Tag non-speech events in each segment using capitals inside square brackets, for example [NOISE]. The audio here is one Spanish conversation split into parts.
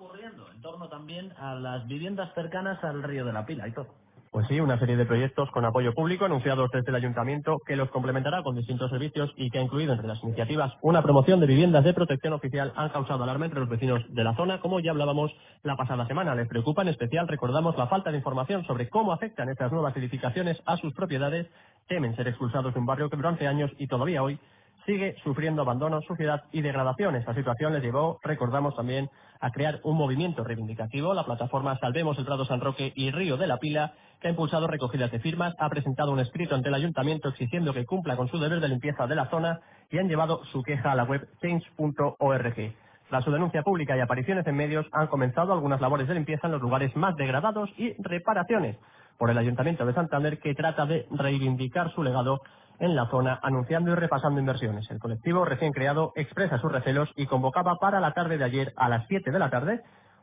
ocurriendo en torno también a las viviendas cercanas al río de la Pila y todo. Pues sí, una serie de proyectos con apoyo público anunciados desde el ayuntamiento que los complementará con distintos servicios y que ha incluido entre las iniciativas una promoción de viviendas de protección oficial han causado alarma entre los vecinos de la zona, como ya hablábamos la pasada semana. Les preocupa en especial, recordamos, la falta de información sobre cómo afectan estas nuevas edificaciones a sus propiedades, temen ser expulsados de un barrio que durante años y todavía hoy sigue sufriendo abandono, suciedad y degradación. Esta situación les llevó, recordamos también, a crear un movimiento reivindicativo. La plataforma Salvemos el Prado San Roque y Río de la Pila, que ha impulsado recogidas de firmas, ha presentado un escrito ante el ayuntamiento exigiendo que cumpla con su deber de limpieza de la zona y han llevado su queja a la web change.org. Tras su denuncia pública y apariciones en medios, han comenzado algunas labores de limpieza en los lugares más degradados y reparaciones por el Ayuntamiento de Santander, que trata de reivindicar su legado en la zona, anunciando y repasando inversiones. El colectivo recién creado expresa sus recelos y convocaba para la tarde de ayer a las 7 de la tarde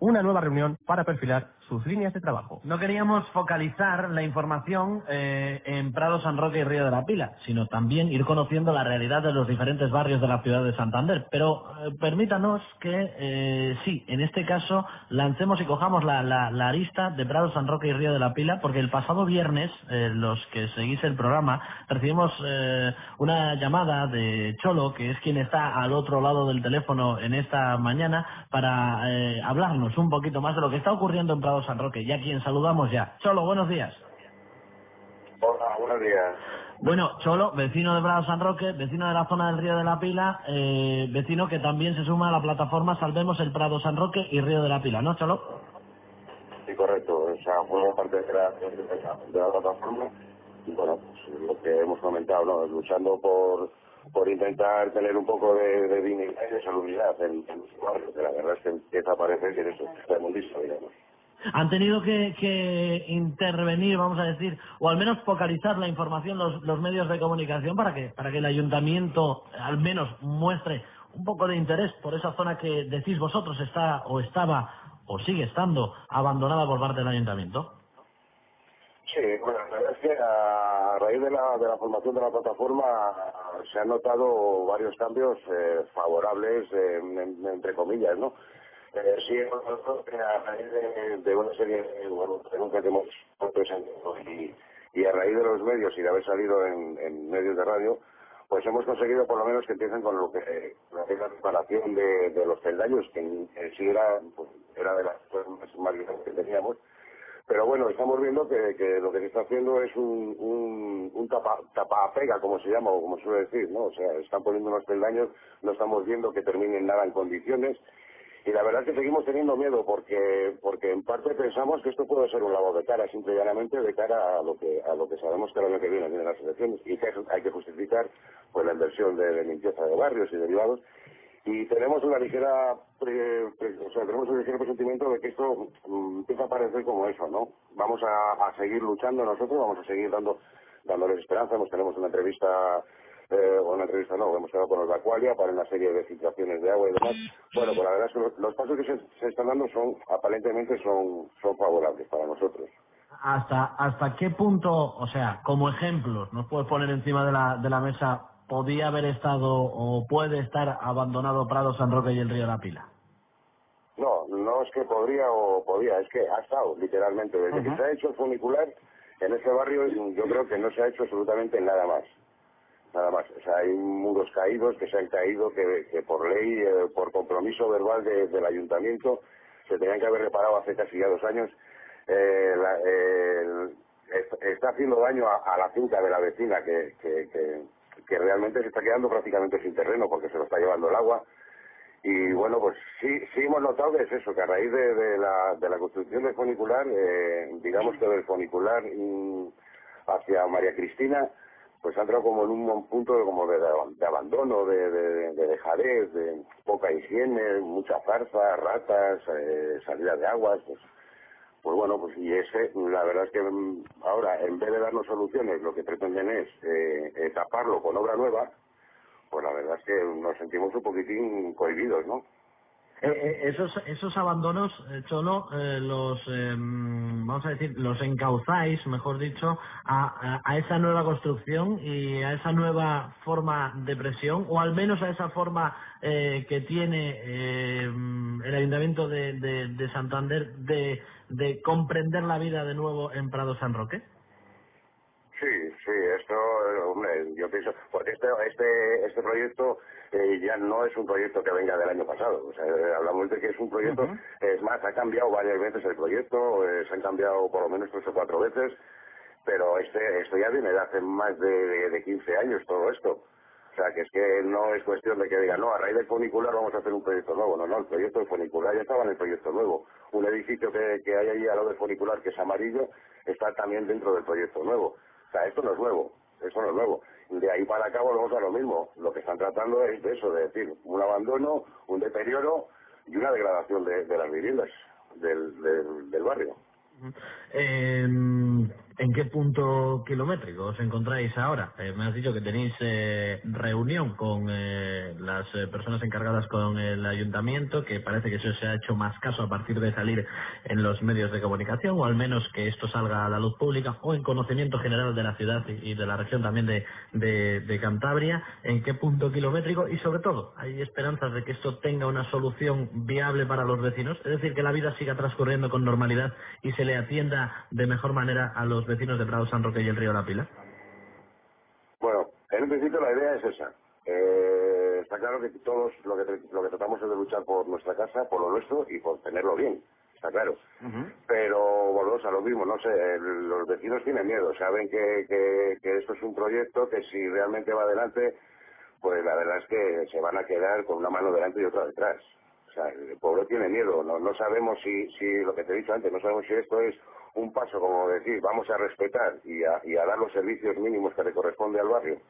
una nueva reunión para perfilar sus líneas de trabajo. No queríamos focalizar la información eh, en Prado, San Roque y Río de la Pila, sino también ir conociendo la realidad de los diferentes barrios de la ciudad de Santander. Pero eh, permítanos que, eh, sí, en este caso, lancemos y cojamos la, la, la, arista de Prado, San Roque y Río de la Pila, porque el pasado viernes, los que seguís el programa, recibimos una llamada de Cholo, que es quien está al otro lado del teléfono en esta mañana, para eh, un poquito más de lo que está ocurriendo en Prado San Roque. Ya quien saludamos ya. Cholo, buenos días. Hola, buenos días. Bueno, Cholo, vecino de Prado San Roque, vecino de la zona del Río de la Pila, eh, vecino que también se suma a la plataforma Salvemos el Prado San Roque y Río de la Pila, ¿no, Cholo? Sí, correcto. O sea, formo parte de la, de la plataforma y bueno, pues lo que hemos comentado, ¿no? Luchando por por intentar tener un poco de, de dignidad y de salubridad en, los barrios, que la verdad es que empieza a parecer que eso está mundista, digamos. Han tenido que, que, intervenir, vamos a decir, o al menos focalizar la información los, los medios de comunicación para que, para que el ayuntamiento al menos muestre un poco de interés por esa zona que decís vosotros está o estaba o sigue estando abandonada por parte del ayuntamiento. Sí, bueno, la verdad es que a raíz de la, de la formación de la plataforma se han notado varios cambios eh, favorables, eh, en, entre comillas, ¿no? Eh, sí, a raíz de, una serie de bueno, denuncias que hemos presentado y, y a raíz de los medios y de haber salido en, medios de radio, pues hemos conseguido por lo menos que empiecen con lo que la reparación de, los peldaños, que en, sí era, pues, era de las cosas más, más que teníamos, pero bueno, estamos viendo que, lo que se está haciendo es un, un tapa, tapapega, como se llama, o como suele decir, ¿no? O sea, están poniendo unos peldaños, no estamos viendo que terminen nada en condiciones, y la verdad es que seguimos teniendo miedo porque porque en parte pensamos que esto puede ser un lavado de cara, simple y llanamente de cara a lo que a lo que sabemos que el año que viene vienen las elecciones. Y que hay que justificar pues la inversión de limpieza de barrios y derivados y tenemos una ligera pre, o sea, tenemos un ligero presentimiento de que esto mm, empieza a parecer como eso, ¿no? Vamos a, a, seguir luchando nosotros, vamos a seguir dando dándoles esperanza, nos tenemos una entrevista eh, una entrevista no, hemos quedado con los de para una serie de filtraciones de agua y demás. Bueno, pues la verdad es que los, pasos que se, se, están dando son, aparentemente son, son favorables para nosotros. ¿Hasta, ¿Hasta qué punto, o sea, como ejemplos, nos puedes poner encima de la, de la mesa podía haber estado o puede estar abandonado Prado, San Roque y el Río la Pila? No, no es que podría o podía, es que ha estado literalmente. Desde uh -huh. que se ha hecho el funicular, en ese barrio yo creo que no se ha hecho absolutamente nada más. Nada más. O sea, hay muros caídos que se han caído, que, que por ley, eh, por compromiso verbal de, del ayuntamiento, se tenían que haber reparado hace casi ya dos años. Eh, la, eh, está haciendo daño a, a, la finca de la vecina que, que, que que realmente se está quedando prácticamente sin terreno porque se lo está llevando el agua. Y bueno, pues sí, sí hemos notado que es eso, que a raíz de, la, construcción del funicular, eh, digamos que del funicular mm, hacia María Cristina, pues ha entrado como en un punto de, como de, abandono, de, de, de dejadez, de poca higiene, mucha zarza, ratas, eh, salida de aguas, pues pues bueno, pues y ese, la verdad es que mm, ahora, en vez de darnos soluciones, lo que pretenden es eh, eh, taparlo con obra nueva, pues la verdad es que nos sentimos un poquitín cohibidos, ¿no? Eh, eh, esos, esos abandonos, eh, Cholo, los, eh, vamos a decir, los encauzáis, mejor dicho, a, a- esa nueva construcción y a esa nueva forma de presión, o al menos a esa forma que tiene el Ayuntamiento de, de- de Santander de, de comprender la vida de nuevo en Prado San Roque. Sí, sí, esto, eh, hombre, yo pienso, porque este, este, este proyecto eh, ya no es un proyecto que venga del año pasado, o sea, eh, hablamos de que es un proyecto, es más, ha cambiado varias veces el proyecto, eh, se han cambiado por lo menos tres o cuatro veces, pero este, esto ya viene de hace más de, de, de 15 años todo esto. O sea, que es que no es cuestión de que digan, no, a raíz del funicular vamos a hacer un proyecto nuevo. No, no, el proyecto del funicular ya estaba en el proyecto nuevo. Un edificio que, que hay allí al lado del funicular, que es amarillo, está también dentro del proyecto nuevo. O sea, esto no es nuevo, eso no es nuevo. De ahí para acá volvemos a lo mismo. Lo que están tratando es de eso, de decir, un abandono, un deterioro y una degradación de, las viviendas del, del, barrio. ¿En qué punto kilométrico os encontráis ahora? Eh, me has dicho que tenéis eh, reunión con eh, las personas encargadas con el ayuntamiento, que parece que eso se ha hecho más caso a partir de salir en los medios de comunicación, o al menos que esto salga a la luz pública, o en conocimiento general de la ciudad y, de la región también de Cantabria. ¿En qué punto kilométrico? Y sobre todo, ¿hay esperanzas de que esto tenga una solución viable para los vecinos? Es decir, que la vida siga transcurriendo con normalidad y se le atienda de mejor manera a los vecinos de Prado San Roque y el Río La Pila. Bueno, en un principio la idea es esa. Eh, está claro que todos lo que, lo que tratamos es de luchar por nuestra casa, por lo nuestro y por tenerlo bien. Está claro. Pero volvemos a lo mismo, no sé, los vecinos tienen miedo, saben que, que, que esto es un proyecto que si realmente va adelante, pues la verdad es que se van a quedar con una mano delante y otra detrás. O sea, el pueblo tiene miedo, no, no sabemos si, si, lo que te he dicho antes, no sabemos si esto es un paso, como decir, vamos a respetar y a, y a dar los servicios mínimos que le corresponde al barrio,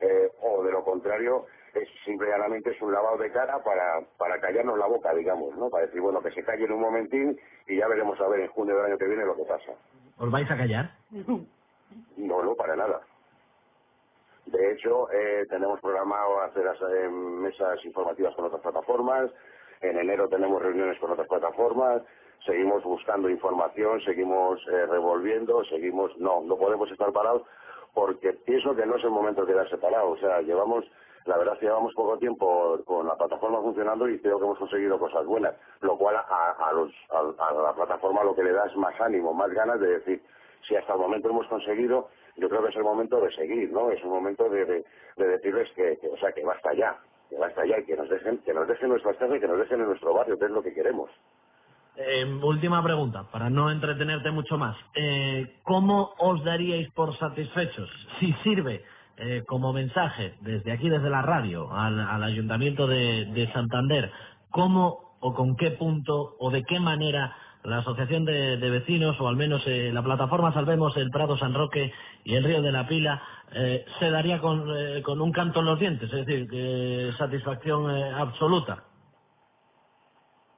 eh, o de lo contrario, es simple y llanamente es un lavado de cara para, para callarnos la boca, digamos, ¿no? Para decir, bueno, que se callen un momentín y ya veremos a ver en junio del año que viene lo que pasa. ¿Os vais a callar? [LAUGHS] No, no, para nada. De hecho, eh, tenemos programado hacer as- eh, mesas informativas con otras plataformas. En enero tenemos reuniones con otras plataformas. Seguimos buscando información, seguimos eh, revolviendo, seguimos... No, no podemos estar parados porque pienso que no es el momento de quedarse parados. O sea, llevamos... La verdad es que llevamos poco tiempo con la plataforma funcionando y creo que hemos conseguido cosas buenas, lo cual a, los- a- la plataforma lo que le da es más ánimo, más ganas de decir, si hasta el momento hemos conseguido, yo creo que es el momento de seguir, ¿no? Es un momento de, de- de decirles que, que, o sea, que basta ya, que basta ya y que nos dejen, que nos dejen nuestras casas y que nos dejen en nuestro barrio, que es lo que queremos. Eh, última pregunta, para no entretenerte mucho más. Eh, ¿Cómo os daríais por satisfechos? Si sirve eh, como mensaje desde aquí, desde la radio, al, Ayuntamiento de, de Santander, ¿cómo o con qué punto o de qué manera la Asociación de, Vecinos, o al menos la plataforma Salvemos el Prado San Roque y el Río de la Pila, se daría con, un canto en los dientes? Es decir, satisfacción absoluta.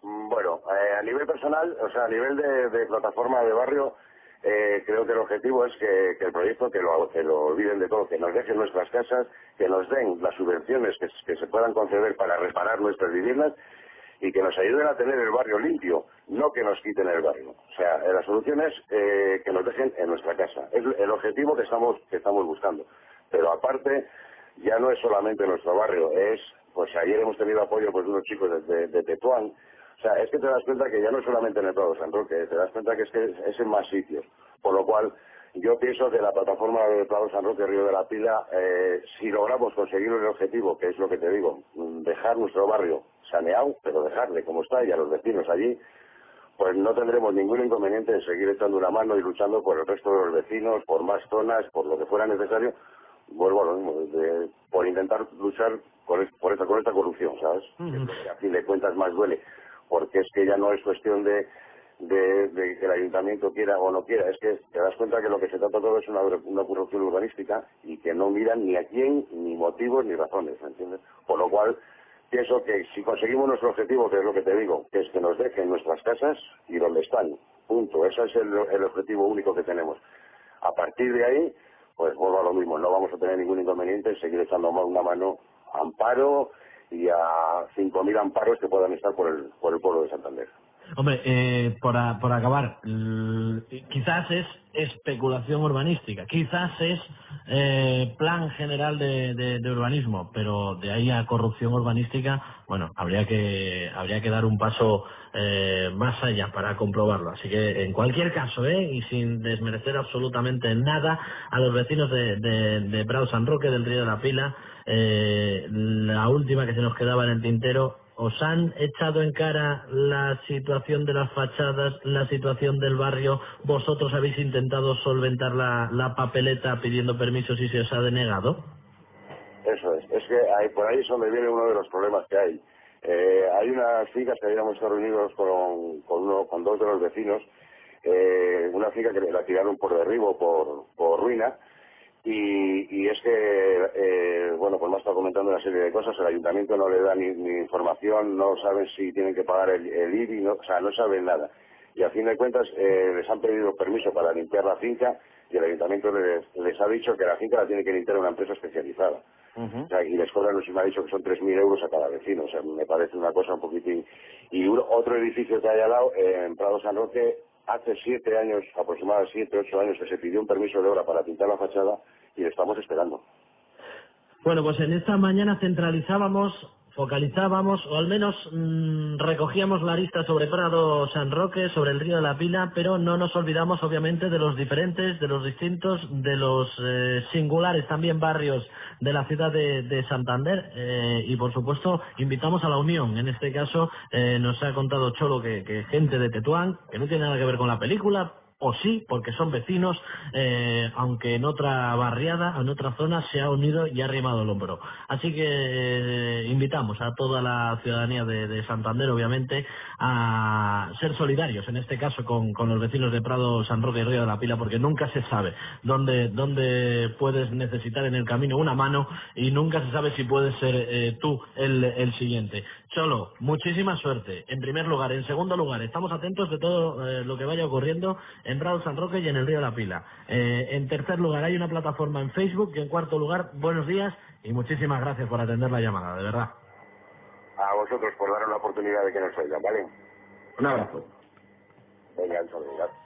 Mm, Bueno, eh, a personal, o sea, a nivel de, plataforma de barrio, eh, creo que el objetivo es que, el proyecto, que lo, que olviden de todo, que nos dejen nuestras casas, que nos den las subvenciones que, se puedan conceder para reparar nuestras viviendas y que nos ayuden a tener el barrio limpio, no que nos quiten el barrio. O sea, eh, la solución es eh, que nos dejen en nuestra casa. Es el objetivo que estamos, que estamos buscando. Pero aparte, ya no es solamente nuestro barrio, es, pues ayer hemos tenido apoyo pues, de unos chicos de- de Tetuán. O sea, es que te das cuenta que ya no es solamente en el Prado San Roque, te das cuenta que es que es, en más sitios. Por lo cual, yo pienso que la plataforma de Prado San Roque Río de la Pila, eh, si logramos conseguir el objetivo, que es lo que te digo, mm, dejar nuestro barrio saneado, pero dejarle como está y a los vecinos allí, pues no tendremos ningún inconveniente en seguir echando una mano y luchando por el resto de los vecinos, por más zonas, por lo que fuera necesario, vuelvo a lo mismo, de- por intentar luchar por, es- por esta, con esta corrupción, ¿sabes? Que a fin de cuentas más duele, porque es que ya no es cuestión de, que el ayuntamiento quiera o no quiera, es que te das cuenta que lo que se trata todo es una, corrupción urbanística y que no miran ni a quién, ni motivos, ni razones, ¿me ¿entiendes? Por lo cual, pienso que si conseguimos nuestro objetivo, que es lo que te digo, que es que nos dejen nuestras casas y donde están, punto. Ese es el, objetivo único que tenemos. A partir de ahí, pues vuelvo a lo mismo, no vamos a tener ningún inconveniente en seguir echando una mano, amparo y a 5.000 amparos que puedan estar por el, por el pueblo de Santander. Hombre, eh, por, a- por acabar, quizás es especulación urbanística, quizás es eh, plan general de, de- de urbanismo, pero de ahí a corrupción urbanística, bueno, habría que habría que dar un paso eh, más allá para comprobarlo. Así que en cualquier caso, ¿eh? y sin desmerecer absolutamente nada a los vecinos de, de, de Prado San Roque, del Río de la Pila, eh, la última que se nos quedaba en el tintero ¿Os han echado en cara la situación de las fachadas, la situación del barrio? ¿Vosotros habéis intentado solventar la, la papeleta pidiendo permisos y se os ha denegado? Eso es, es que por ahí es donde viene uno de los problemas que hay. Eh, hay unas fincas que habíamos estado reunidos con, con, uno, con dos de los vecinos, eh, una finca que la tiraron por derribo, por, por ruina, y, y es que, eh, bueno, pues me ha estado comentando una serie de cosas, el ayuntamiento no le da ni, ni información, no saben si tienen que pagar el, el IBI, no, o sea, no saben nada. Y a fin de cuentas eh, les han pedido permiso para limpiar la finca y el ayuntamiento les, les ha dicho que la finca la tiene que limpiar una empresa especializada. O sea, y les cobran, me ha dicho que son 3.000 euros a cada vecino. O sea, me parece una cosa un poquitín... Y un- otro edificio que hay al lado, eh, en Prado San Roque, hace siete años, aproximadamente siete, ocho años, que se pidió un permiso de obra para pintar la fachada y estamos esperando. Bueno, pues en esta mañana centralizábamos, focalizábamos, o al menos mm, recogíamos la lista sobre Prado San Roque, sobre el río de la Pila, pero no nos olvidamos obviamente de los diferentes, de los distintos, de los eh, singulares también barrios de la ciudad de, de Santander eh, y por supuesto invitamos a la unión. En este caso eh, nos ha contado Cholo que gente de Tetuán, que no tiene nada que ver con la película, o sí, porque son vecinos, eh, aunque en otra barriada, en otra zona, se ha unido y ha arrimado el hombro. Así que eh, invitamos a toda la ciudadanía de, de Santander, obviamente, a ser solidarios, en este caso con, con los vecinos de Prado, San Roque y Río de la Pila, porque nunca se sabe dónde, dónde puedes necesitar en el camino una mano y nunca se sabe si puedes ser eh, tú el, el siguiente. Cholo, muchísima suerte, en primer lugar. En segundo lugar, estamos atentos de todo lo que vaya ocurriendo en Prado San Roque y en el Río la Pila. Eh, en tercer lugar, hay una plataforma en Facebook y en cuarto lugar, buenos días y muchísimas gracias por atender la llamada, de verdad. A vosotros por daros la oportunidad de que nos oigan, ¿vale? Un abrazo. Venga, un saludo.